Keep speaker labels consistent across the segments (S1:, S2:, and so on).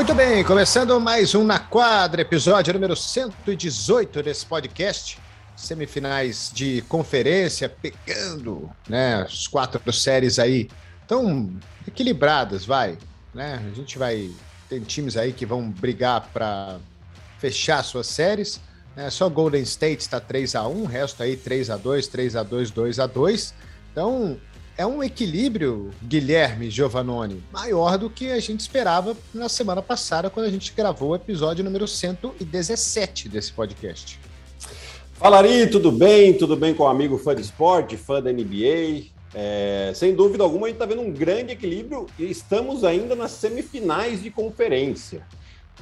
S1: Muito bem, começando mais um Na Quadra, episódio número 118 desse podcast. Semifinais de conferência, pegando né, as quatro séries aí tão equilibradas, vai. Né? A gente vai. Tem times aí que vão brigar para fechar suas séries. Né? Só Golden State está 3 a 1 o resto aí 3 a 2 3 a 2 2 a 2 Então, é um equilíbrio, Guilherme Giovannoni, maior do que a gente esperava na semana passada, quando a gente gravou o episódio número 117 desse podcast.
S2: Fala aí, tudo bem? Tudo bem com o amigo fã de esporte, fã da NBA? É, sem dúvida alguma, a gente está vendo um grande equilíbrio e estamos ainda nas semifinais de conferência.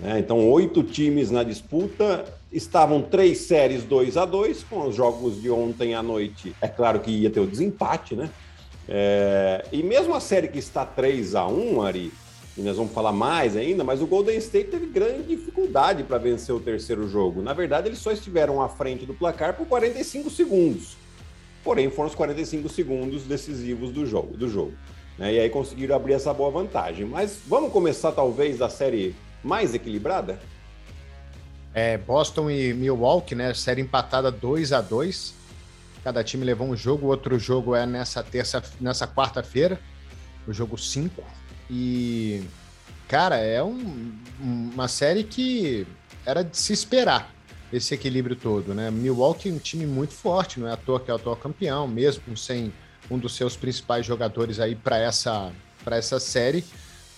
S2: Né? Então, oito times na disputa, estavam três séries 2 a 2 com os jogos de ontem à noite. É claro que ia ter o desempate, né? É, e mesmo a série que está 3 a 1 Ari, e nós vamos falar mais ainda, mas o Golden State teve grande dificuldade para vencer o terceiro jogo. Na verdade, eles só estiveram à frente do placar por 45 segundos. Porém, foram os 45 segundos decisivos do jogo. Do jogo né? E aí conseguiram abrir essa boa vantagem. Mas vamos começar, talvez, da série mais equilibrada?
S1: É, Boston e Milwaukee, né? Série empatada 2 a 2 Cada time levou um jogo, o outro jogo é nessa terça, nessa quarta-feira, o jogo 5. E, cara, é um, uma série que era de se esperar esse equilíbrio todo, né? Milwaukee é um time muito forte, não é à toa que é o atual campeão, mesmo sem um dos seus principais jogadores aí para essa, essa série,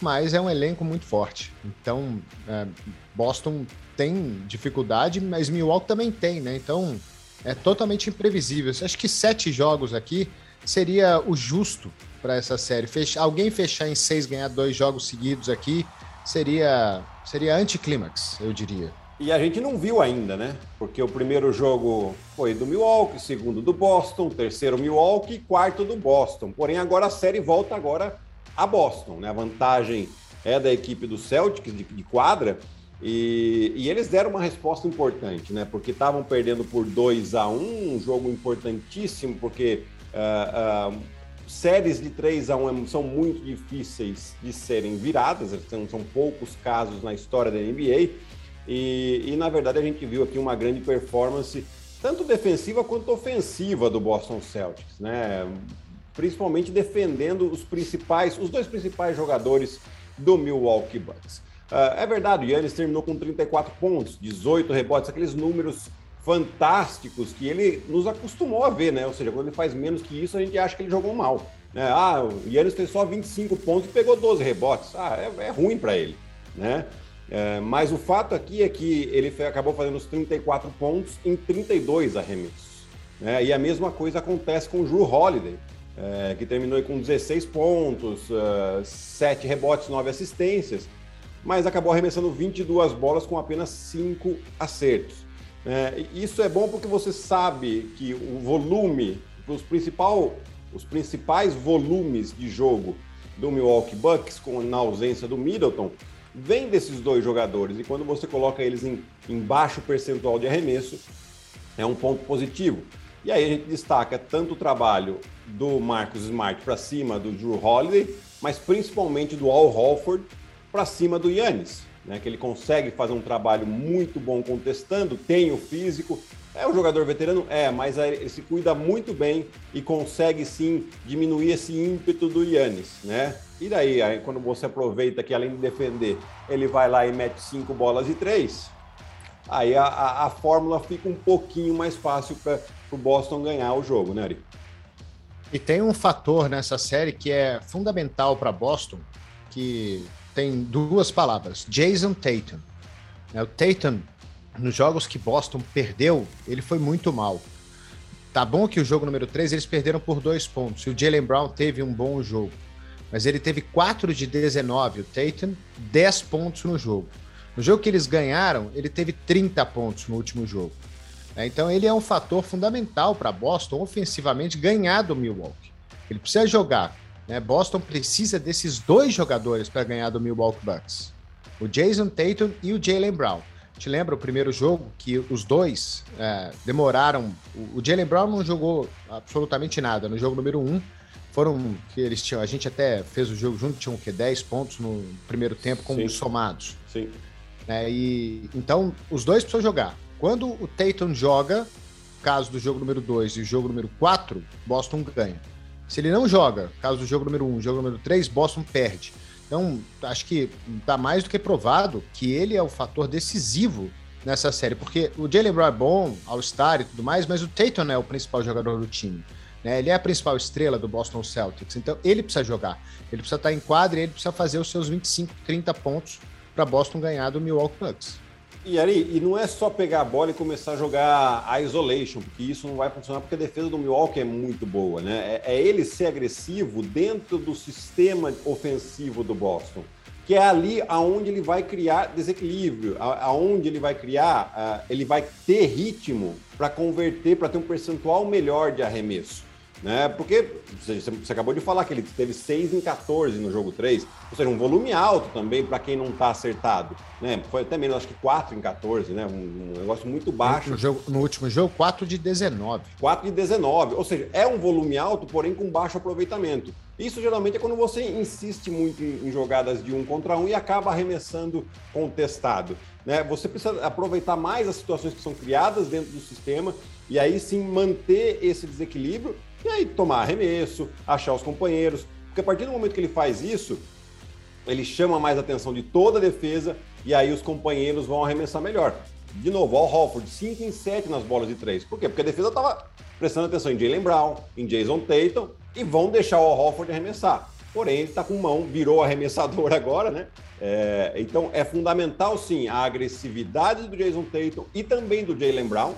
S1: mas é um elenco muito forte. Então, é, Boston tem dificuldade, mas Milwaukee também tem, né? Então, é totalmente imprevisível. Acho que sete jogos aqui seria o justo para essa série. Fechar, alguém fechar em seis, ganhar dois jogos seguidos aqui, seria, seria anticlímax, eu diria.
S2: E a gente não viu ainda, né? Porque o primeiro jogo foi do Milwaukee, segundo do Boston, terceiro Milwaukee, quarto do Boston. Porém, agora a série volta agora a Boston, né? A vantagem é da equipe do Celtics de, de quadra, e, e, eles deram uma resposta importante, né? Porque estavam perdendo por 2 a 1 um, um jogo importantíssimo, porque uh, uh, séries de 3 a 1 são muito difíceis de serem viradas, são, são poucos casos na história da NBA. E, e, na verdade a gente viu aqui uma grande performance, tanto defensiva quanto ofensiva do Boston Celtics, né? Principalmente defendendo os principais, os dois principais jogadores do Milwaukee Bucks. Uh, é verdade, o Yannis terminou com 34 pontos, 18 rebotes, aqueles números fantásticos que ele nos acostumou a ver, né? Ou seja, quando ele faz menos que isso, a gente acha que ele jogou mal. Né? Ah, o Yannis fez só 25 pontos e pegou 12 rebotes. Ah, é, é ruim para ele, né? É, mas o fato aqui é que ele acabou fazendo os 34 pontos em 32 arremessos. Né? E a mesma coisa acontece com o Drew Holiday, é, que terminou com 16 pontos, uh, 7 rebotes, 9 assistências mas acabou arremessando 22 bolas com apenas 5 acertos. É, isso é bom porque você sabe que o volume, os, principal, os principais volumes de jogo do Milwaukee Bucks, com, na ausência do Middleton, vem desses dois jogadores. E quando você coloca eles em, em baixo percentual de arremesso, é um ponto positivo. E aí a gente destaca tanto o trabalho do Marcus Smart para cima do Drew Holiday, mas principalmente do Al Holford, para cima do Yannis, né? Que ele consegue fazer um trabalho muito bom contestando, tem o físico. É um jogador veterano? É, mas ele se cuida muito bem e consegue sim diminuir esse ímpeto do Yannis, né? E daí, aí, quando você aproveita que além de defender, ele vai lá e mete cinco bolas e três, aí a, a, a fórmula fica um pouquinho mais fácil para o Boston ganhar o jogo, né, Ari?
S1: E tem um fator nessa série que é fundamental para Boston, que tem duas palavras: Jason Tatum. É, o Tatum, nos jogos que Boston perdeu, ele foi muito mal. Tá bom que o jogo número 3 eles perderam por dois pontos. E o Jalen Brown teve um bom jogo. Mas ele teve 4 de 19, o Tatum, 10 pontos no jogo. No jogo que eles ganharam, ele teve 30 pontos no último jogo. É, então ele é um fator fundamental para Boston ofensivamente ganhar do Milwaukee. Ele precisa jogar né? Boston precisa desses dois jogadores para ganhar do Milwaukee Bucks. O Jason Tatum e o Jalen Brown. Te lembra o primeiro jogo que os dois é, demoraram. O Jalen Brown não jogou absolutamente nada no jogo número um. foram que eles tinham. A gente até fez o jogo junto, tinham o quê? 10 pontos no primeiro tempo com os somados.
S2: Sim.
S1: É, e, então, os dois precisam jogar. Quando o Tatum joga, caso do jogo número 2 e o jogo número 4, Boston ganha. Se ele não joga, caso do jogo número 1 um, jogo número 3, Boston perde. Então, acho que está mais do que provado que ele é o fator decisivo nessa série, porque o Jalen Brown é bom, All-Star e tudo mais, mas o Tatum é o principal jogador do time. Né? Ele é a principal estrela do Boston Celtics, então ele precisa jogar. Ele precisa estar em quadra e ele precisa fazer os seus 25, 30 pontos para Boston ganhar do Milwaukee Bucks.
S2: E Ari, e não é só pegar a bola e começar a jogar a isolation, porque isso não vai funcionar porque a defesa do Milwaukee é muito boa, né? É, é ele ser agressivo dentro do sistema ofensivo do Boston, que é ali aonde ele vai criar desequilíbrio, aonde ele vai criar, ele vai ter ritmo para converter, para ter um percentual melhor de arremesso. Né? Porque você, acabou de falar que ele teve 6 em 14 no jogo 3, ou seja, um volume alto também para quem não está acertado. Né? Foi até menos, acho que 4 em 14, né? Um, negócio muito baixo.
S1: No, jogo, no, último jogo, 4 de 19.
S2: 4 de 19, ou seja, é um volume alto, porém com baixo aproveitamento. Isso geralmente é quando você insiste muito em, em jogadas de um contra um e acaba arremessando contestado. Né? Você precisa aproveitar mais as situações que são criadas dentro do sistema e aí sim manter esse desequilíbrio e aí tomar arremesso, achar os companheiros. Porque a partir do momento que ele faz isso, ele chama mais atenção de toda a defesa e aí os companheiros vão arremessar melhor. De novo, Al Hofford, 5 em 7 nas bolas de 3. Por quê? Porque a defesa estava prestando atenção em Jalen Brown, em Jason Tatum e vão deixar o Al Hofford arremessar. Porém, ele está com mão, virou arremessador agora, né? É, então é fundamental sim a agressividade do Jason Tatum e também do Jalen Brown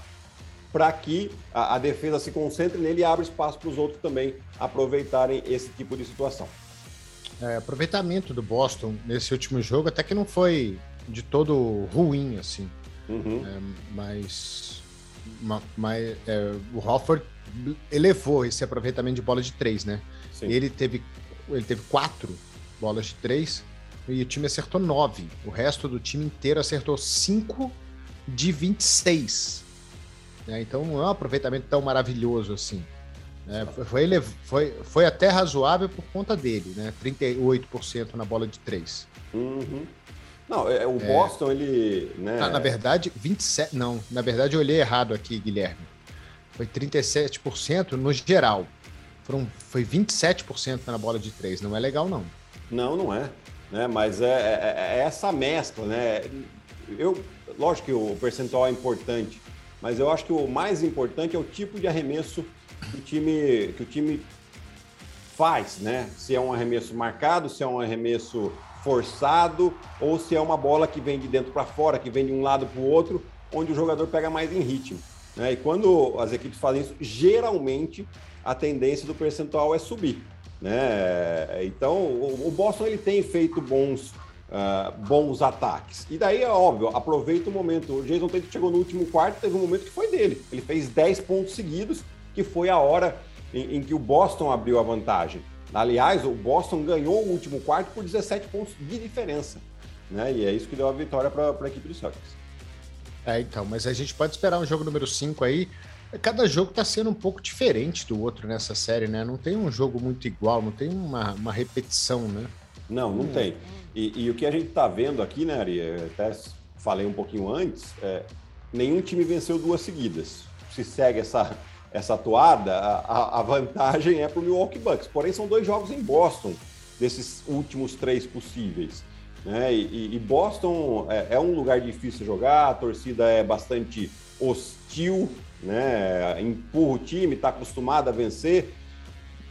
S2: para que a, a, defesa se concentre nele e abra espaço para os outros também aproveitarem esse tipo de situação.
S1: É, aproveitamento do Boston nesse último jogo até que não foi de todo ruim assim, uhum. é, mas, mas é, o Hofford elevou esse aproveitamento de bola de três, né? Sim. Ele teve ele teve quatro bolas de três e o time acertou nove. O resto do time inteiro acertou cinco de 26. Né? Então não é um aproveitamento tão maravilhoso assim. Né? Foi, foi, foi até razoável por conta dele, né? 38% na bola de 3.
S2: Uhum. Não, é, o é. Boston, é... ele. Né...
S1: Na, na, verdade, 27. Não, na verdade eu olhei errado aqui, Guilherme. Foi 37% no geral. Foram, foi 27% na bola de 3. Não é legal, não.
S2: Não, não é. Né? Mas é, é, é essa mescla, né? Eu, lógico que o percentual é importante, mas eu acho que o mais importante é o tipo de arremesso que o time, que o time faz, né? Se é um arremesso marcado, se é um arremesso forçado ou se é uma bola que vem de dentro para fora, que vem de um lado para o outro, onde o jogador pega mais em ritmo. Né? E quando as equipes fazem isso, geralmente a tendência do percentual é subir. Né? Então, o Boston ele tem feito bons uh, bons ataques. E daí, é óbvio, aproveita o momento. O Jason Tatum chegou no último quarto, teve um momento que foi dele. Ele fez 10 pontos seguidos, que foi a hora em, em que o Boston abriu a vantagem. Aliás, o Boston ganhou o último quarto por 17 pontos de diferença. Né? E é isso que deu a vitória para a equipe do Celtics.
S1: É, então, mas a gente pode esperar um jogo número 5 aí. Cada jogo está sendo um pouco diferente do outro nessa série, né? Não tem um jogo muito igual, não tem uma, uma repetição, né?
S2: Não, não hum. tem. E, e, o que a gente está vendo aqui, né, Ari? Até falei um pouquinho antes, é, nenhum time venceu duas seguidas. Se segue essa, essa toada, a, a vantagem é para o Milwaukee Bucks. Porém, são dois jogos em Boston, desses últimos três possíveis. Né? E, e Boston é, é, um lugar difícil de jogar, a torcida é bastante hostil, né? empurra o time, está acostumado a vencer,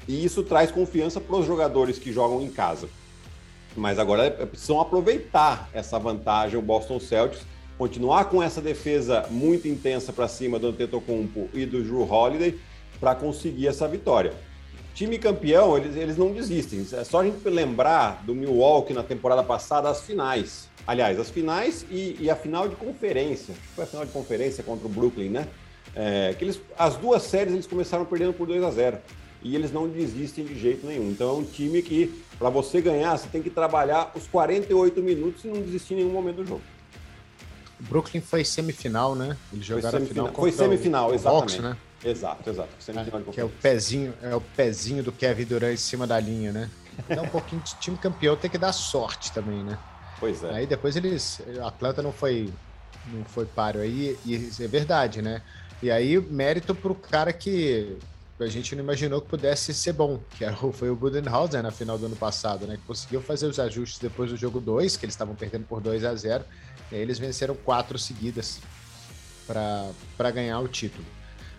S2: e isso traz confiança para os jogadores que jogam em casa. Mas agora é, precisam aproveitar essa vantagem, o Boston Celtics, continuar com essa defesa muito intensa para cima do Antetokounmpo e do Drew Holiday para conseguir essa vitória. Time campeão, eles, eles não desistem. É só a gente lembrar do Milwaukee na temporada passada, as finais. Aliás, as finais e, e a final de conferência. Foi a final de conferência contra o Brooklyn, né? É, que eles, as duas séries eles começaram perdendo por 2 a 0 e eles não desistem de jeito nenhum. Então é um time que, para você ganhar, você tem que trabalhar os 48 minutos e não desistir em nenhum momento do jogo.
S1: Brooklyn foi semifinal, né?
S2: Eles jogaram foi semifinal, foi semifinal exatamente. Hawks, né? Exato, exato.
S1: É, que é o pezinho, é o pezinho do Kevin Durant em cima da linha, né? Dá um pouquinho de time campeão tem que dar sorte também, né?
S2: Pois é.
S1: Aí depois eles, Atlanta não foi não foi páreo aí e é verdade, né? E aí mérito pro cara que a gente não imaginou que pudesse ser bom, que foi o Budenholzer na final do ano passado, né? Que conseguiu fazer os ajustes depois do jogo 2, que eles estavam perdendo por 2 a 0 e aí eles venceram quatro seguidas para ganhar o título.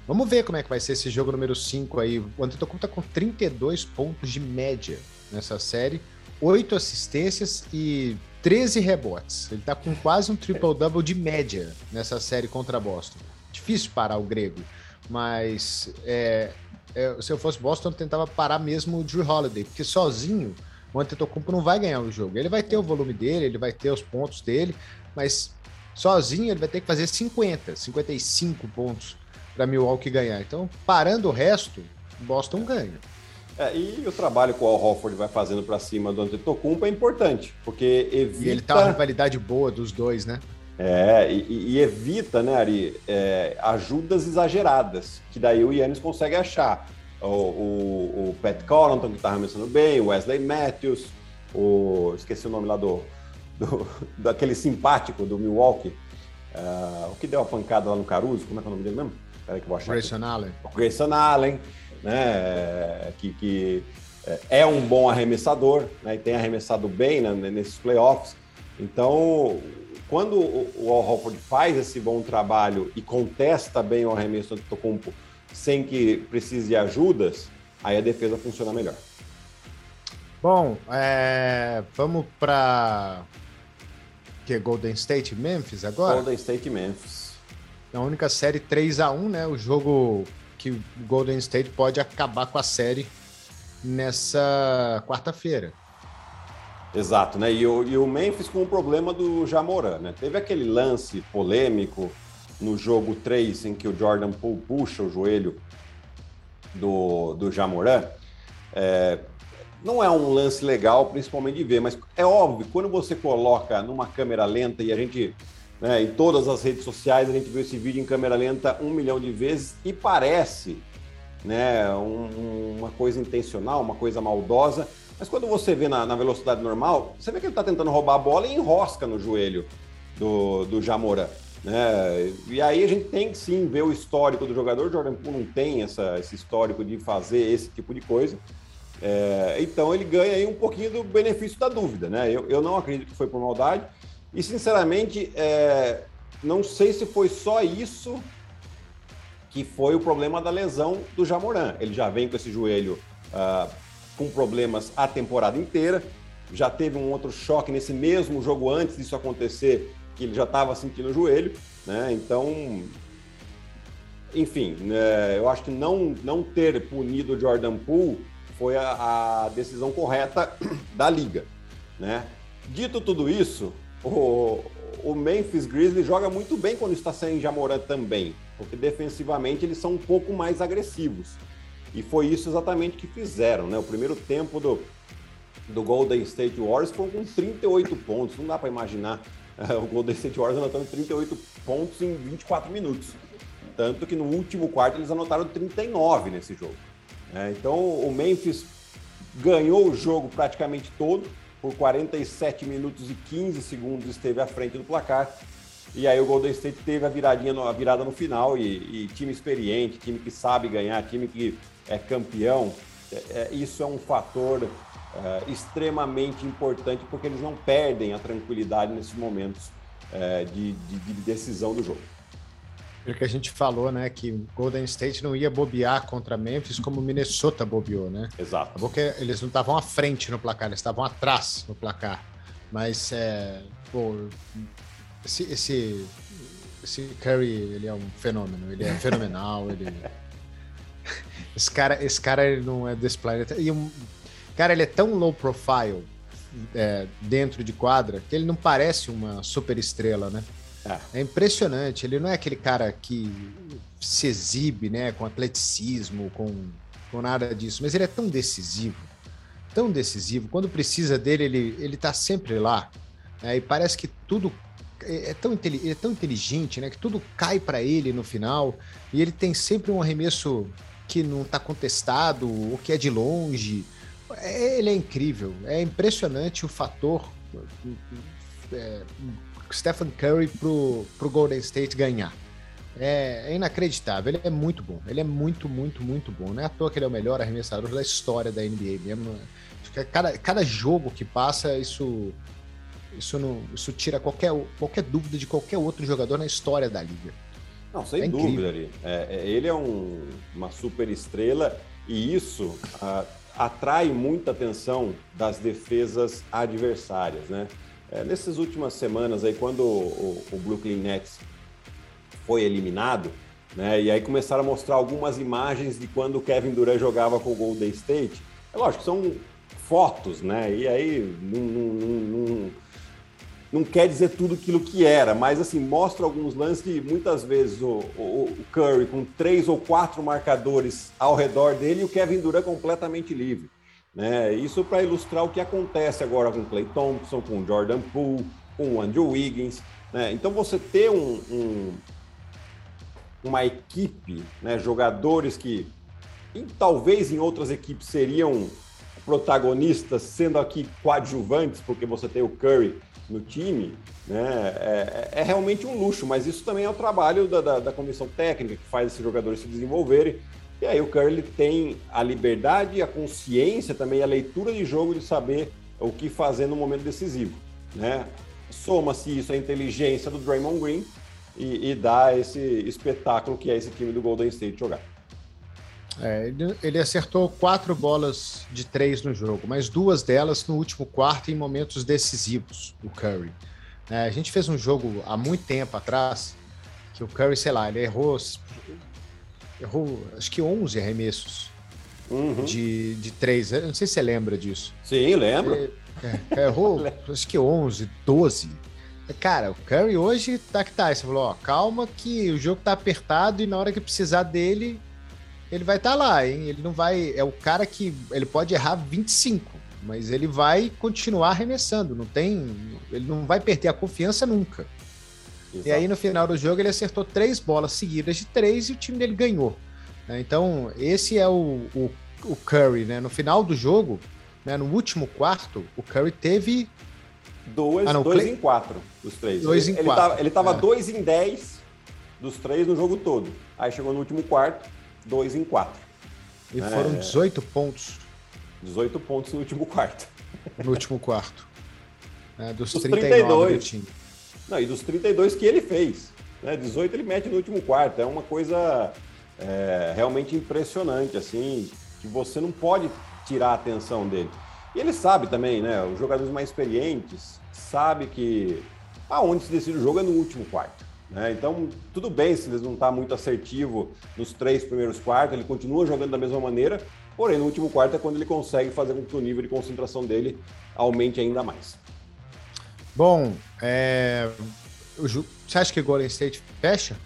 S1: Vamos ver como é que vai ser esse jogo número 5 aí. O Antetokounmpo tá com 32 pontos de média nessa série, 8 assistências e 13 rebotes. Ele tá com quase um triple-double de média nessa série contra Boston. Difícil parar o grego, mas é, é, se eu fosse Boston, eu tentava parar mesmo o Drew Holiday, porque sozinho o Antetokounmpo não vai ganhar o jogo. Ele vai ter o volume dele, ele vai ter os pontos dele, mas sozinho ele vai ter que fazer 50, 55 pontos para Milwaukee ganhar. Então, parando o resto, Boston ganha.
S2: É, e o trabalho que o Al Hofford vai fazendo para cima do Antetokounmpo é importante, porque evita...
S1: E ele tá uma rivalidade boa dos dois, né?
S2: É, e, e evita, né, Ari, é, ajudas exageradas, que daí o Yannis consegue achar. O, o, o Pat Connaughton, que estava mencionando bem, o Wesley Matthews, o... esqueci o nome lá do... do daquele simpático do Milwaukee, uh, o que deu a pancada lá no Caruso, como é que é o nome dele mesmo?
S1: Peraí que eu vou achar. Grayson Allen.
S2: O Grayson Allen, né, que, que é um bom arremessador, né, e tem arremessado bem né, nesses playoffs. Então, quando o Al Horford faz esse bom trabalho e contesta bem o arremesso do Tocumpo sem que precise de ajudas, aí a defesa funciona melhor.
S1: Bom, é, vamos para que Golden State Memphis agora?
S2: Golden State Memphis.
S1: É a única série 3 a 1 né? O jogo que o Golden State pode acabar com a série nessa quarta-feira.
S2: Exato, né? E o, e o Memphis com o problema do Jamoran, né? Teve aquele lance polêmico no jogo 3 em que o Jordan Poole puxa o joelho do, do Jamoran. É, não é um lance legal, principalmente de ver, mas é óbvio, quando você coloca numa câmera lenta e a gente, né, em todas as redes sociais, a gente viu esse vídeo em câmera lenta um milhão de vezes e parece né, um, uma coisa intencional, uma coisa maldosa, mas quando você vê na, na velocidade normal, você vê que ele está tentando roubar a bola e enrosca no joelho do, do Jamora. Né? E aí a gente tem que sim ver o histórico do jogador. O Jordan Poole não tem essa, esse histórico de fazer esse tipo de coisa. É, então ele ganha aí um pouquinho do benefício da dúvida. Né? Eu, eu não acredito que foi por maldade. E sinceramente, é, não sei se foi só isso que foi o problema da lesão do Jamoran. Ele já vem com esse joelho uh, com problemas a temporada inteira. Já teve um outro choque nesse mesmo jogo antes disso acontecer, que ele já estava sentindo o joelho, né? Então, enfim, né? eu acho que não, não ter punido o Jordan Poole foi a, a decisão correta da liga, né? Dito tudo isso, o, o Memphis Grizzlies joga muito bem quando está sem Jamoran também, porque defensivamente eles são um pouco mais agressivos. E foi isso exatamente que fizeram, né? O primeiro tempo do, do Golden State Warriors foi com 38 pontos. Não dá para imaginar uh, o Golden State Warriors anotando 38 pontos em 24 minutos. Tanto que no último quarto eles anotaram 39 nesse jogo. É, então o Memphis ganhou o jogo praticamente todo. Por 47 minutos e 15 segundos esteve à frente do placar. E aí o Golden State teve a viradinha, a virada no final e, e time experiente, time que sabe ganhar, time que é campeão, é, é, isso é um fator é, extremamente importante porque eles não perdem a tranquilidade nesses momentos é, de, de, de, decisão do jogo.
S1: Porque a gente falou, né, que Golden State não ia bobear contra Memphis como Minnesota bobeou, né?
S2: Exato.
S1: Porque eles não estavam à frente no placar, eles estavam atrás no placar. Mas, é, pô, esse, esse, esse Curry, ele é um fenômeno, ele é fenomenal, ele esse cara, esse cara ele não é desse planeta. E um, cara, ele é tão low profile é, dentro de quadra que ele não parece uma super estrela, né? É. é. impressionante. Ele não é aquele cara que se exibe, né, com atleticismo, com, com nada disso, mas ele é tão decisivo, tão decisivo. Quando precisa dele, ele, ele tá sempre lá. Né, e parece que tudo é tão, ele é tão inteligente, né? Que tudo cai para ele no final. E ele tem sempre um arremesso que não está contestado, ou que é de longe. É, ele é incrível. É impressionante o fator é, Stephen Curry pro, pro Golden State ganhar. É, é, inacreditável. Ele é muito bom. Ele é muito, muito, muito bom. Não é à toa que ele é o melhor arremessador da história da NBA mesmo. Cada, cada jogo que passa, isso isso, não, isso tira qualquer, qualquer dúvida de qualquer outro jogador na história da liga.
S2: Não, sem é dúvida ali. É, é, ele é um, uma super estrela e isso ah, atrai muita atenção das defesas adversárias, né? É, nessas últimas semanas aí, quando o, o, Brooklyn Nets foi eliminado, né? E aí começaram a mostrar algumas imagens de quando o Kevin Durant jogava com o Golden State. É lógico, são fotos, né? E aí não, não, não, não quer dizer tudo aquilo que era, mas assim, mostra alguns lances que muitas vezes o, o, o, Curry com três ou quatro marcadores ao redor dele e o Kevin Durant completamente livre. Né? Isso para ilustrar o que acontece agora com Clay Thompson, com Jordan Poole, com Andrew Wiggins. Né? Então você ter um, um, uma equipe, né? jogadores que talvez em outras equipes seriam protagonistas, sendo aqui coadjuvantes, porque você tem o Curry no time, né, é, é, realmente um luxo, mas isso também é o trabalho da, da, da, comissão técnica que faz esses jogadores se desenvolverem. E aí o Curry tem a liberdade, a consciência também, a leitura de jogo de saber o que fazer no momento decisivo. Né? Soma-se isso à inteligência do Draymond Green e, e dá esse espetáculo que é esse time do Golden State jogar.
S1: É, ele, ele, acertou quatro bolas de três no jogo, mas duas delas no último quarto em momentos decisivos, o Curry. É, a gente fez um jogo há muito tempo atrás que o Curry, sei lá, ele errou, errou acho que 11 arremessos uhum. de, de três. Eu não sei se você lembra disso.
S2: Sim, lembro.
S1: Ele, é, errou acho que 11, 12. Cara, o Curry hoje tá que tá. Você falou, ó, calma que o jogo tá apertado e na hora que precisar dele, ele vai estar tá lá, hein? Ele não vai. É o cara que. Ele pode errar 25, mas ele vai continuar arremessando. Não tem. Ele não vai perder a confiança nunca. Exato. E aí, no final do jogo, ele acertou três bolas seguidas de três e o time dele ganhou. Né? Então, esse é o, o, o Curry, né? No final do jogo, né? no último quarto, o Curry teve.
S2: Dois, ah, não, dois em quatro dos três.
S1: Dois
S2: ele,
S1: em quatro.
S2: Ele estava é. dois em dez dos três no jogo todo. Aí chegou no último quarto, 2 em 4.
S1: E é... foram 18 pontos.
S2: 18 pontos no último quarto.
S1: No último quarto. É, dos, dos 32 do time.
S2: Não, e dos 32 que ele fez. Né? 18 ele mete no último quarto. É uma coisa é, realmente impressionante, assim, que você não pode tirar a atenção dele. E ele sabe também, né? Os jogadores mais experientes sabe que aonde se decide o jogo é no último quarto. Né? Então, tudo bem se ele não está muito assertivo nos três primeiros quartos, ele continua jogando da mesma maneira, porém, no último quarto é quando ele consegue fazer com que o nível de concentração dele aumente ainda mais.
S1: Bom, é... você acha que o Golden State fecha?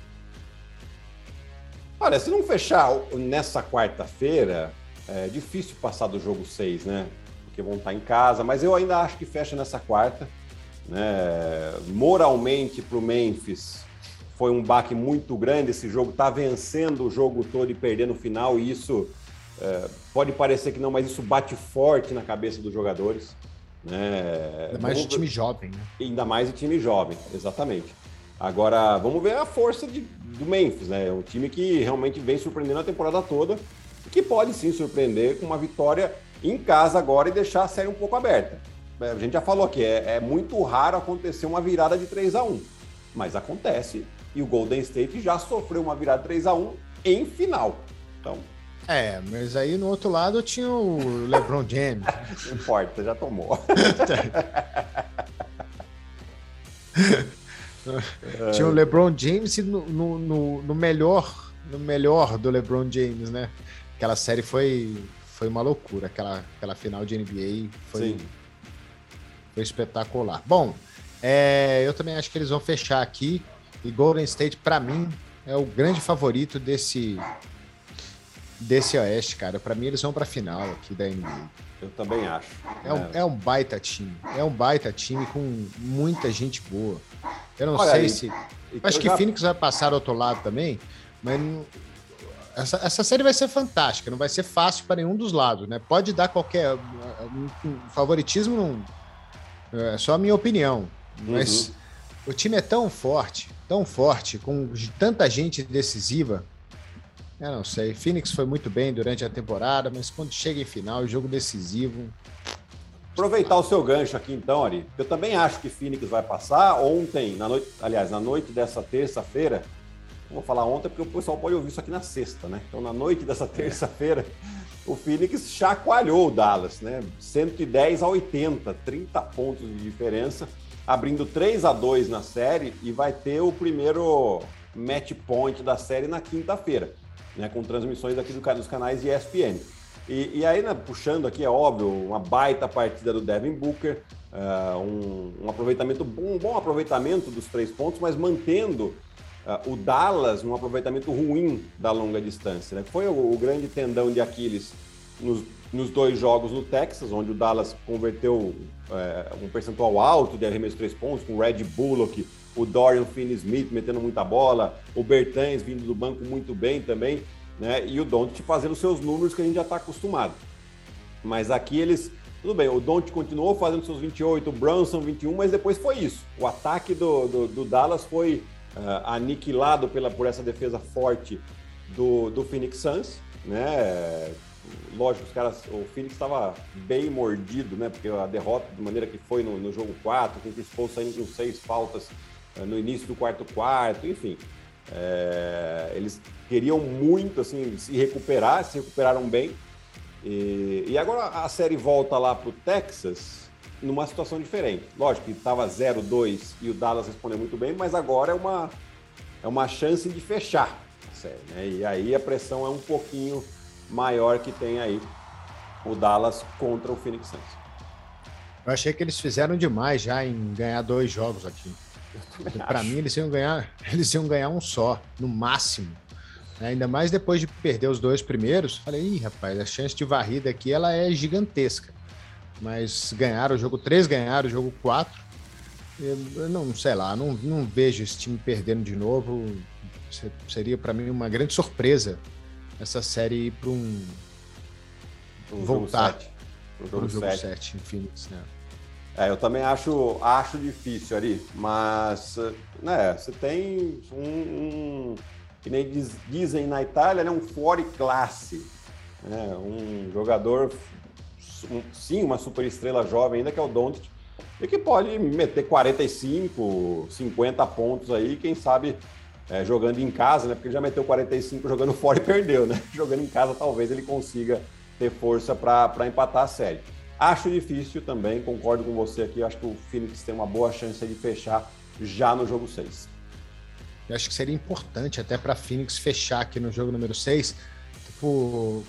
S2: Olha, se não fechar nessa quarta-feira, é difícil passar do jogo 6, né? Porque vão estar em casa, mas eu ainda acho que fecha nessa quarta. Né? Moralmente para o Memphis, foi um baque muito grande. Esse jogo está vencendo o jogo todo e perdendo no final, e isso é, pode parecer que não, mas isso bate forte na cabeça dos jogadores.
S1: Né? Ainda mais de time jovem. Né?
S2: Ainda mais de time jovem, exatamente. Agora, vamos ver a força de, do Memphis, né? É um time que realmente vem surpreendendo a temporada toda e que pode sim surpreender com uma vitória em casa agora e deixar a série um pouco aberta. É, a gente já falou aqui, é, é muito raro acontecer uma virada de 3 a 1 mas acontece e o Golden State já sofreu uma virada 3 a 1 em final. Então,
S1: é, mas aí no outro lado tinha o LeBron James.
S2: Não importa, já tomou.
S1: tinha o LeBron James no, no, no, melhor no melhor do LeBron James, né? Aquela série foi foi uma loucura, aquela, aquela final de NBA foi, foi espetacular. Bom, é, eu também acho que eles vão fechar aqui e Golden State, para mim, é o grande favorito desse desse Oeste, cara. Para mim, eles vão para final aqui da NBA.
S2: Eu também acho.
S1: É, Um, é. é um baita time. É um baita time com muita gente boa. Eu não Olha sei aí, se. Acho que já... Phoenix vai passar ao outro lado também, mas essa, essa série vai ser fantástica, não vai ser fácil para nenhum dos lados, né? Pode dar qualquer. Um, favoritismo, não, é só a minha opinião, mas uhum. O time é tão forte, tão forte, com tanta gente decisiva. Eu não sei. Phoenix foi muito bem durante a temporada, mas quando chega em final, jogo decisivo.
S2: Aproveitar o seu gancho aqui então, Ari. Eu também acho que Phoenix vai passar. Ontem, na noite, aliás, na noite dessa terça-feira, vou falar ontem porque o pessoal pode ouvir isso aqui na sexta, né? Então, na noite dessa terça-feira, o Phoenix chacoalhou o Dallas, né? 110 a 80, 30 pontos de diferença, abrindo 3 a 2 na série e vai ter o primeiro match point da série na quinta-feira, né? Com transmissões aqui do, dos canais ESPN. E, e aí, né, puxando aqui, é óbvio, uma baita partida do Devin Booker, uh, um, um, aproveitamento, um bom aproveitamento dos três pontos, mas mantendo uh, o Dallas num aproveitamento ruim da longa distância. Né? Foi o, o, grande tendão de Aquiles nos, nos, dois jogos no Texas, onde o Dallas converteu uh, um percentual alto de arremesso de três pontos, com o Red Bullock, o Dorian Finney-Smith metendo muita bola, o Bertans vindo do banco muito bem também, né? e o Don't fazendo seus números que a gente já está acostumado. Mas aqui eles tudo bem, o Don't continuou fazendo seus 28, o Brunson 21, mas depois foi isso. O ataque do, do, do Dallas foi uh, aniquilado pela, por essa defesa forte do, do Phoenix Suns, né? Lógico, os caras, o Phoenix estava bem mordido, né? Porque a derrota, de maneira que foi no, no jogo 4, tem que expor saindo com seis faltas uh, no início do quarto quarto, enfim. É, eles queriam muito assim se recuperar, se recuperaram bem. E, e agora a série volta lá para o Texas numa situação diferente. Lógico que estava 0-2 e o Dallas respondeu muito bem, mas agora é uma, é uma chance de fechar a série. Né? E aí a pressão é um pouquinho maior que tem aí o Dallas contra o Phoenix Suns.
S1: Eu achei que eles fizeram demais já em ganhar dois jogos aqui. Para mim, eles iam, ganhar, eles iam ganhar um só, no máximo. Ainda mais depois de perder os dois primeiros. Falei, Ih, rapaz, a chance de varrida aqui ela é gigantesca mas ganharam o jogo 3, ganharam o jogo 4. Eu não sei lá, não, não vejo esse time perdendo de novo. Seria para mim uma grande surpresa essa série ir para um.
S2: Voltar
S1: para o jogo 7 em Phoenix, né?
S2: É, eu também acho, acho difícil ali, mas né, você tem um, um que nem diz, dizem na Itália, né, um fuori classe, né, um jogador um, sim, uma super estrela jovem ainda, que é o Doncic, e que pode meter 45, 50 pontos aí, quem sabe é, jogando em casa, né? Porque ele já meteu 45 jogando fora e perdeu, né? Jogando em casa, talvez ele consiga ter força para empatar a série. Acho difícil também, concordo com você aqui. Acho que o Phoenix tem uma boa chance de fechar já no jogo 6.
S1: Eu acho que seria importante até para Phoenix fechar aqui no jogo número 6. Tipo,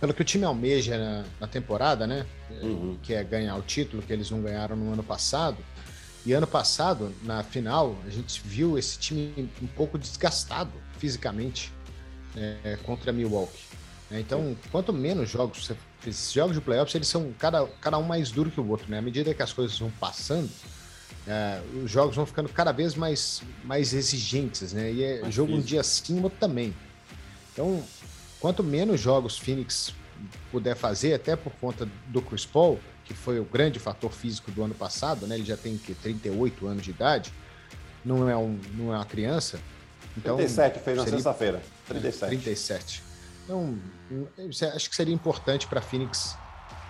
S1: pelo que o time almeja na, na temporada, né? Uhum. Que é ganhar o título que eles não ganharam no ano passado. E ano passado, na final, a gente viu esse time um pouco desgastado fisicamente é, contra Milwaukee. É, então, quanto menos jogos você esses jogos de playoffs, eles são cada, cada um mais duro que o outro, né? À medida que as coisas vão passando, é, os jogos vão ficando cada vez mais, mais exigentes, né? E é mais jogo físico. um dia sim, outro também. Então, quanto menos jogos Phoenix puder fazer, até por conta do Chris Paul, que foi o grande fator físico do ano passado, né? Ele já tem que 38 anos de idade, não é, um, não é uma criança. Então,
S2: 37 fez na sexta-feira. 37.
S1: É, 37. Então, acho que seria importante para Phoenix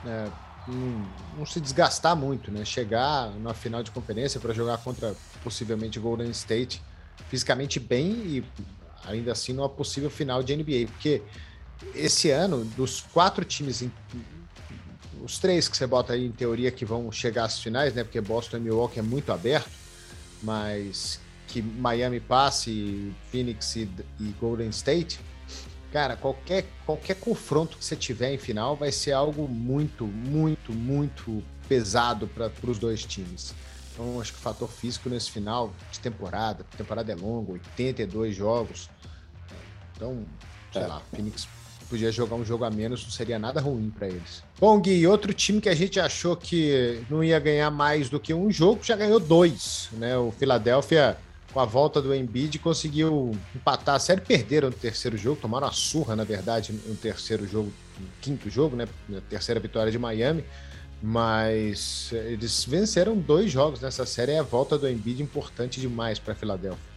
S1: né, não, não, se desgastar muito, né? Chegar na final de conferência para jogar contra possivelmente Golden State fisicamente bem e ainda assim numa possível final de NBA, porque esse ano, dos quatro times, os três que você bota aí em teoria que vão chegar às finais, né? Porque Boston e Milwaukee é muito aberto, mas que Miami passe, Phoenix e, e Golden State, cara, qualquer, qualquer confronto que você tiver em final vai ser algo muito, muito, muito pesado para os dois times. Então, acho que o fator físico nesse final de temporada, temporada é longa, 82 jogos. Então, sei é. lá, Phoenix podia jogar um jogo a menos, não seria nada ruim para eles. Bom, Gui, outro time que a gente achou que não ia ganhar mais do que um jogo, já ganhou dois, né? O Philadelphia, com a volta do Embiid, conseguiu empatar a série, perderam no terceiro jogo, tomaram a surra, na verdade, no terceiro jogo, no quinto jogo, né? Na terceira vitória de Miami, mas eles venceram dois jogos nessa série, e a volta do Embiid importante demais para Philadelphia.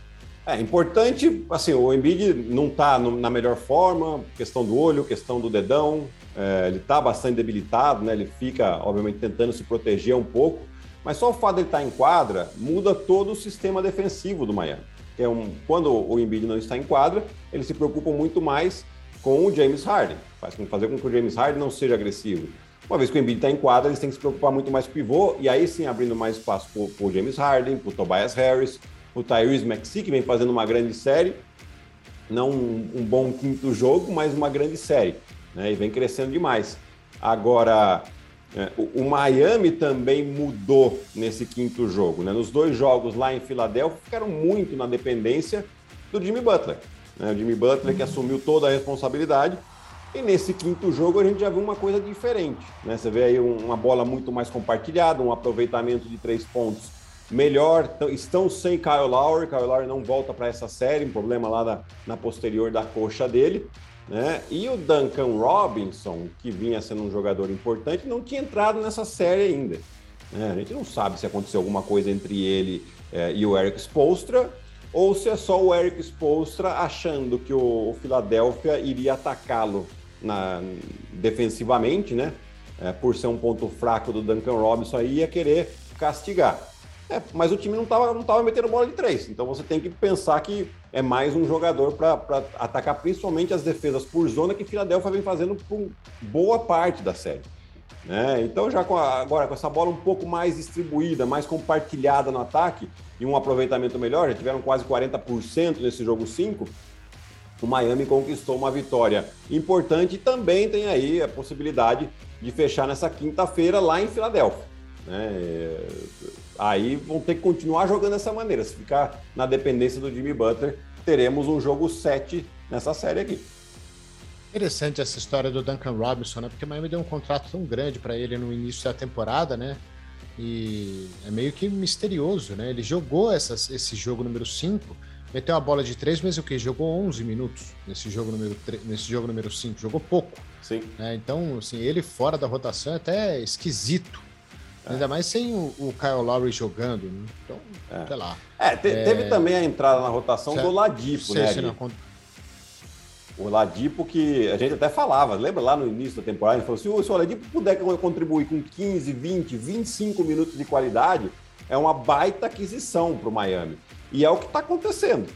S2: É importante, assim, o Embiid não está na melhor forma, questão do olho, questão do dedão, é, ele está bastante debilitado, né? Ele fica, obviamente, tentando se proteger um pouco, mas só o fato de ele estar tá em quadra muda todo o sistema defensivo do Miami. É um, quando o Embiid não está em quadra, eles se preocupam muito mais com o James Harden, faz com fazer com que o James Harden não seja agressivo. Uma vez que o Embiid está em quadra, eles têm que se preocupar muito mais com o pivô, e aí sim abrindo mais espaço para o James Harden, para o Tobias Harris, o Tyrese Maxey, que vem fazendo uma grande série, não um, um, bom quinto jogo, mas uma grande série, né? E vem crescendo demais. Agora, é, o, o, Miami também mudou nesse quinto jogo, né? Nos dois jogos lá em Filadélfia, ficaram muito na dependência do Jimmy Butler. Né? O Jimmy Butler que assumiu toda a responsabilidade. E nesse quinto jogo a gente já viu uma coisa diferente. Né? Você vê aí uma bola muito mais compartilhada, um aproveitamento de três pontos melhor. Estão sem Kyle Lowry. Kyle Lowry não volta para essa série, um problema lá na, na posterior da coxa dele. Né? E o Duncan Robinson, que vinha sendo um jogador importante, não tinha entrado nessa série ainda. Né? A gente não sabe se aconteceu alguma coisa entre ele é, e o Eric Spolstra, ou se é só o Eric Spolstra achando que o, o Philadelphia iria atacá-lo defensivamente, né? É, por ser um ponto fraco do Duncan Robinson, aí ia querer castigar. É, mas o time não estava não tava metendo bola de três. Então você tem que pensar que é mais um jogador para atacar principalmente as defesas por zona que Philadelphia vem fazendo por boa parte da série. Né? Então, já com a, agora com essa bola um pouco mais distribuída, mais compartilhada no ataque e um aproveitamento melhor, já tiveram quase 40% nesse jogo 5. O Miami conquistou uma vitória importante e também tem aí a possibilidade de fechar nessa quinta-feira lá em Filadélfia. Né? Aí vão ter que continuar jogando dessa maneira. Se ficar na dependência do Jimmy Butler, teremos um jogo 7 nessa série aqui.
S1: Interessante essa história do Duncan Robinson, né? Porque o Miami deu um contrato tão grande para ele no início da temporada, né? E é meio que misterioso, né? Ele jogou essas, esse jogo número 5, meteu a bola de 3, mas o que? Jogou 11 minutos nesse jogo número, 3, nesse jogo número 5, jogou pouco.
S2: Sim.
S1: É, então, assim, ele fora da rotação é até esquisito Ainda mais sem o, o Kyle Lowry jogando. Né? Então,
S2: é.
S1: sei lá.
S2: É, te, é... teve também a entrada na rotação do Ladipo, né? Não... O Ladipo que a gente até falava, lembra lá no início da temporada, ele falou assim, se o Ladipo puder contribuir com 15, 20, 25 minutos de qualidade, é uma baita aquisição para o Miami. E é o que está acontecendo.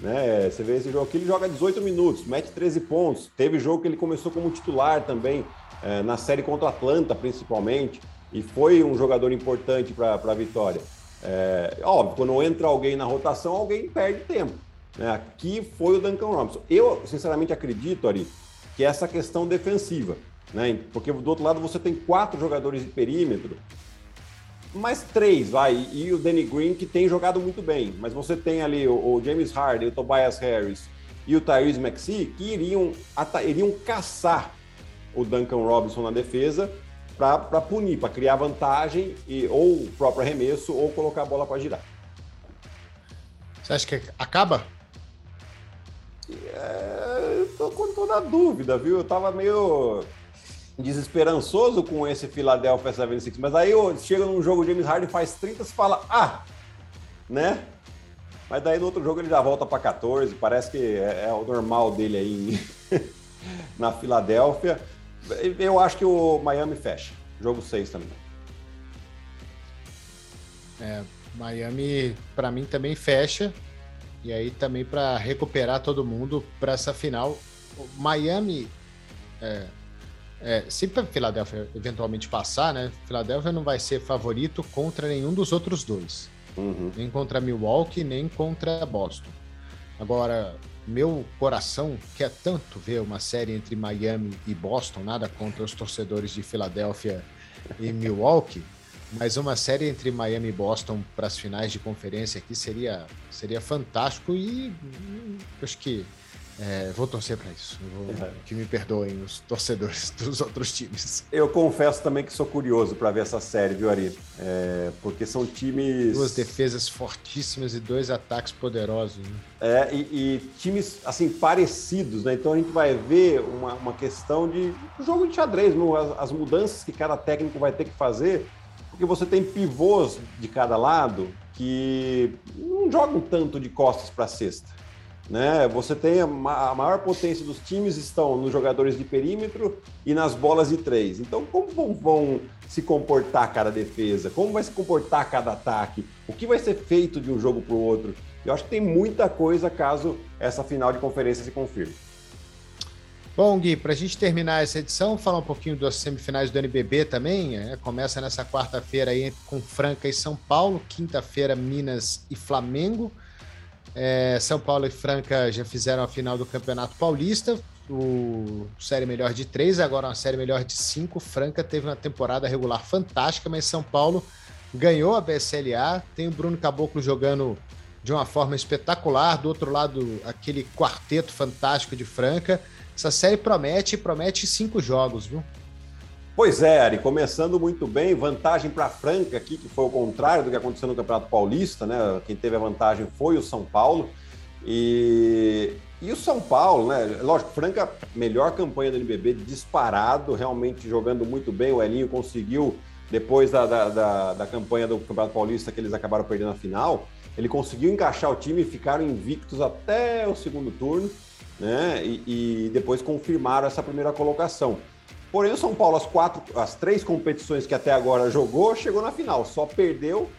S2: Né? Você vê esse jogo aqui, ele joga 18 minutos, mete 13 pontos. Teve jogo que ele começou como titular também, é, na série contra o Atlanta, principalmente e foi um jogador importante para a vitória. É, óbvio, quando entra alguém na rotação, alguém perde tempo. Né? Aqui foi o Duncan Robinson. Eu, sinceramente, acredito, Ari, que é essa questão defensiva, né? porque do outro lado você tem quatro jogadores de perímetro, mais três, vai, e o Danny Green, que tem jogado muito bem, mas você tem ali o, o James Harden, o Tobias Harris e o Tyrese Maxey, que iriam, iriam caçar o Duncan Robinson na defesa para punir, para criar vantagem, e, ou o próprio arremesso, ou colocar a bola para girar.
S1: Você acha que acaba?
S2: É, tô com toda a dúvida, viu? Eu tava meio desesperançoso com esse Philadelphia 76, mas aí eu chego num jogo, James Harden faz 30 e fala, ah, né? Mas daí no outro jogo ele já volta para 14, parece que é, é, o normal dele aí na Filadélfia. Eu acho que o Miami fecha. Jogo 6 também.
S1: É, Miami, para mim, também fecha. E aí também para recuperar todo mundo para essa final. Miami, é, é, se a Filadélfia eventualmente passar, né? Filadélfia não vai ser favorito contra nenhum dos outros dois. Uhum. Nem contra Milwaukee, nem contra Boston. Agora, meu coração quer tanto ver uma série entre Miami e Boston, nada contra os torcedores de Filadélfia e Milwaukee, mas uma série entre Miami e Boston para as finais de conferência aqui seria, seria fantástico e hum, acho que É, vou torcer para isso. Vou. Que me perdoem os torcedores dos outros times.
S2: Eu confesso também que sou curioso para ver essa série, viu, Ari? É, porque são times.
S1: Duas defesas fortíssimas e dois ataques poderosos. Né?
S2: É, e, e, times assim parecidos, né? Então a gente vai ver uma, uma questão de jogo de xadrez, as, as mudanças que cada técnico vai ter que fazer, porque você tem pivôs de cada lado que não jogam tanto de costas para cesta. Né? Você tem a, a, maior potência dos times estão nos jogadores de perímetro e nas bolas de três. Então, como vão, vão se comportar cada defesa? Como vai se comportar cada ataque? O que vai ser feito de um jogo para o outro? Eu acho que tem muita coisa caso essa final de conferência se confirme.
S1: Bom, Gui, para a gente terminar essa edição, falar um pouquinho das semifinais do NBB também. É, começa nessa quarta-feira aí com Franca e São Paulo, quinta-feira Minas e Flamengo. É, São Paulo e Franca já fizeram a final do Campeonato Paulista, o série melhor de três, agora uma série melhor de cinco. Franca teve uma temporada regular fantástica, mas São Paulo ganhou a BSLA. Tem o Bruno Caboclo jogando de uma forma espetacular. Do outro lado, aquele quarteto fantástico de Franca. Essa série promete, promete cinco jogos, viu?
S2: Pois é, Ari, começando muito bem, vantagem para Franca aqui, que foi o contrário do que aconteceu no Campeonato Paulista, né? Quem teve a vantagem foi o São Paulo. E, e o São Paulo, né? Lógico, Franca, melhor campanha do NBB, disparado, realmente jogando muito bem. O Elinho conseguiu, depois da, da, da, da campanha do Campeonato Paulista, que eles acabaram perdendo a final, ele conseguiu encaixar o time e ficaram invictos até o segundo turno, né? E, e depois confirmaram essa primeira colocação. Porém, o São Paulo, as quatro, as três competições que até agora jogou, chegou na final. Só perdeu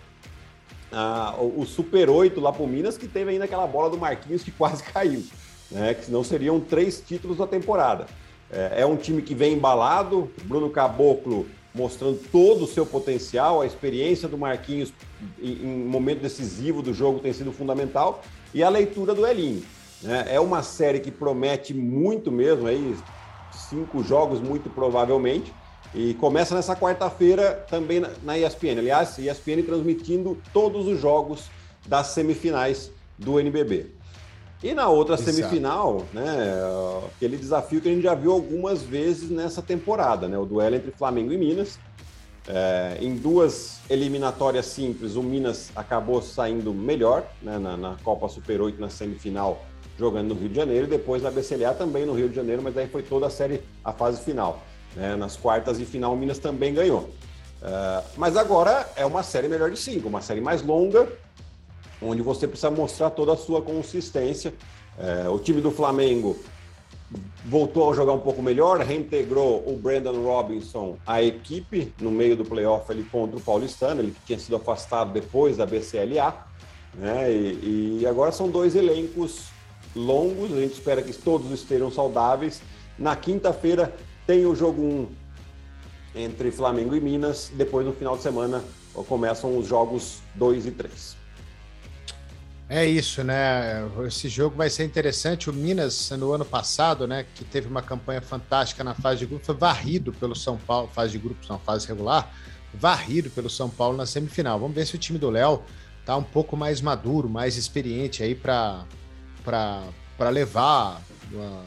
S2: ah, o, o, Super 8 lá pro Minas, que teve ainda aquela bola do Marquinhos que quase caiu. Né? Que senão seriam três títulos da temporada. É, é um time que vem embalado, Bruno Caboclo mostrando todo o seu potencial, a experiência do Marquinhos em, em momento decisivo do jogo tem sido fundamental, e a leitura do Elinho. Né? É uma série que promete muito mesmo, aí cinco jogos, muito provavelmente. E começa nessa quarta-feira também na ESPN. Aliás, ESPN transmitindo todos os jogos das semifinais do NBB. E na outra Exato. semifinal, né, aquele desafio que a gente já viu algumas vezes nessa temporada, né, o duelo entre Flamengo e Minas. É, em duas eliminatórias simples, o Minas acabou saindo melhor né, na, na Copa Super 8 na semifinal jogando no Rio de Janeiro, e depois na BCLA também no Rio de Janeiro, mas aí foi toda a série, a fase final. Né? Nas quartas e final, o Minas também ganhou. Uh, mas agora é uma série melhor de cinco, uma série mais longa, onde você precisa mostrar toda a sua consistência. Uh, o time do Flamengo voltou a jogar um pouco melhor, reintegrou o Brandon Robinson à equipe no meio do playoff ali contra o Paulistano, ele tinha sido afastado depois da BCLA, né? E, e agora são dois elencos longos, a gente espera que todos estejam saudáveis. Na quinta-feira tem o jogo 1 entre Flamengo e Minas, depois no final de semana começam os jogos 2 e 3.
S1: É isso, né? Esse jogo vai ser interessante. O Minas, no ano passado, né, que teve uma campanha fantástica na fase de grupo, foi varrido pelo São Paulo, fase de grupos, não, fase regular, varrido pelo São Paulo na semifinal. Vamos ver se o time do Léo tá um pouco mais maduro, mais experiente aí para para levar uh,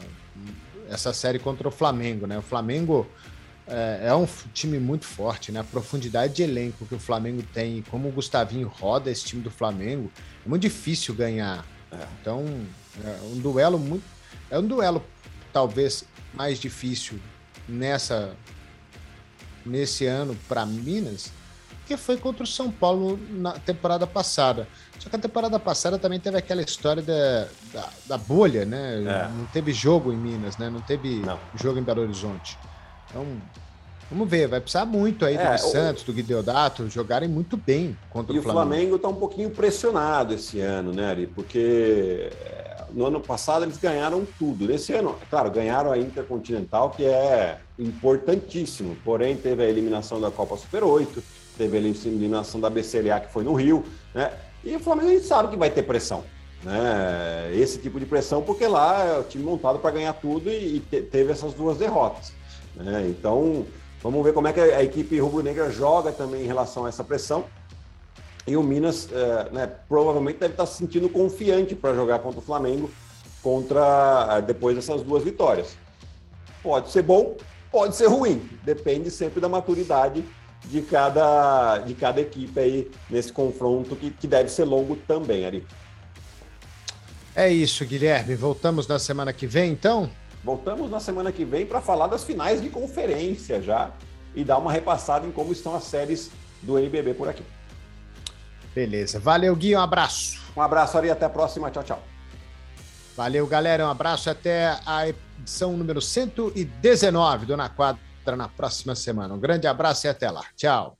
S1: essa série contra o Flamengo, né? O Flamengo é, é, um time muito forte, né? A profundidade de elenco que o Flamengo tem, como o Gustavinho roda esse time do Flamengo, é muito difícil ganhar. É. Então, é um duelo muito. É um duelo talvez mais difícil nessa nesse ano para Minas, que foi contra o São Paulo na temporada passada. Só que a temporada passada também teve aquela história da, da, da bolha, né? É. Não teve jogo em Minas, né? Não teve Não. jogo em Belo Horizonte. Então, vamos ver. Vai precisar muito aí é, do Santos, do Guideodato, jogarem muito bem contra
S2: o
S1: Flamengo.
S2: E o Flamengo está um pouquinho pressionado esse ano, né, Ari? Porque é, no ano passado eles ganharam tudo. Nesse ano, claro, ganharam a Intercontinental, que é importantíssimo. Porém, teve a eliminação da Copa Super 8, teve a eliminação da BCLA, que foi no Rio, né? E o Flamengo a gente sabe que vai ter pressão. Né? Esse tipo de pressão, porque lá é o time montado para ganhar tudo e, te, teve essas duas derrotas. Né? Então, vamos ver como é que a, equipe rubro-negra joga também em relação a essa pressão. E o Minas é, né, provavelmente deve estar se sentindo confiante para jogar contra o Flamengo, contra depois dessas duas vitórias. Pode ser bom, pode ser ruim, depende sempre da maturidade de cada, de cada equipe aí nesse confronto que, que deve ser longo também, Ari.
S1: É isso, Guilherme. Voltamos na semana que vem, então?
S2: Voltamos na semana que vem para falar das finais de conferência já e dar uma repassada em como estão as séries do NBB por aqui.
S1: Beleza. Valeu, Gui. Um abraço.
S2: Um abraço, Ari. Até a próxima. Tchau, tchau.
S1: Valeu, galera. Um abraço. Até a edição número 119 do Na Quadra na próxima semana. Um grande abraço e até lá. Tchau.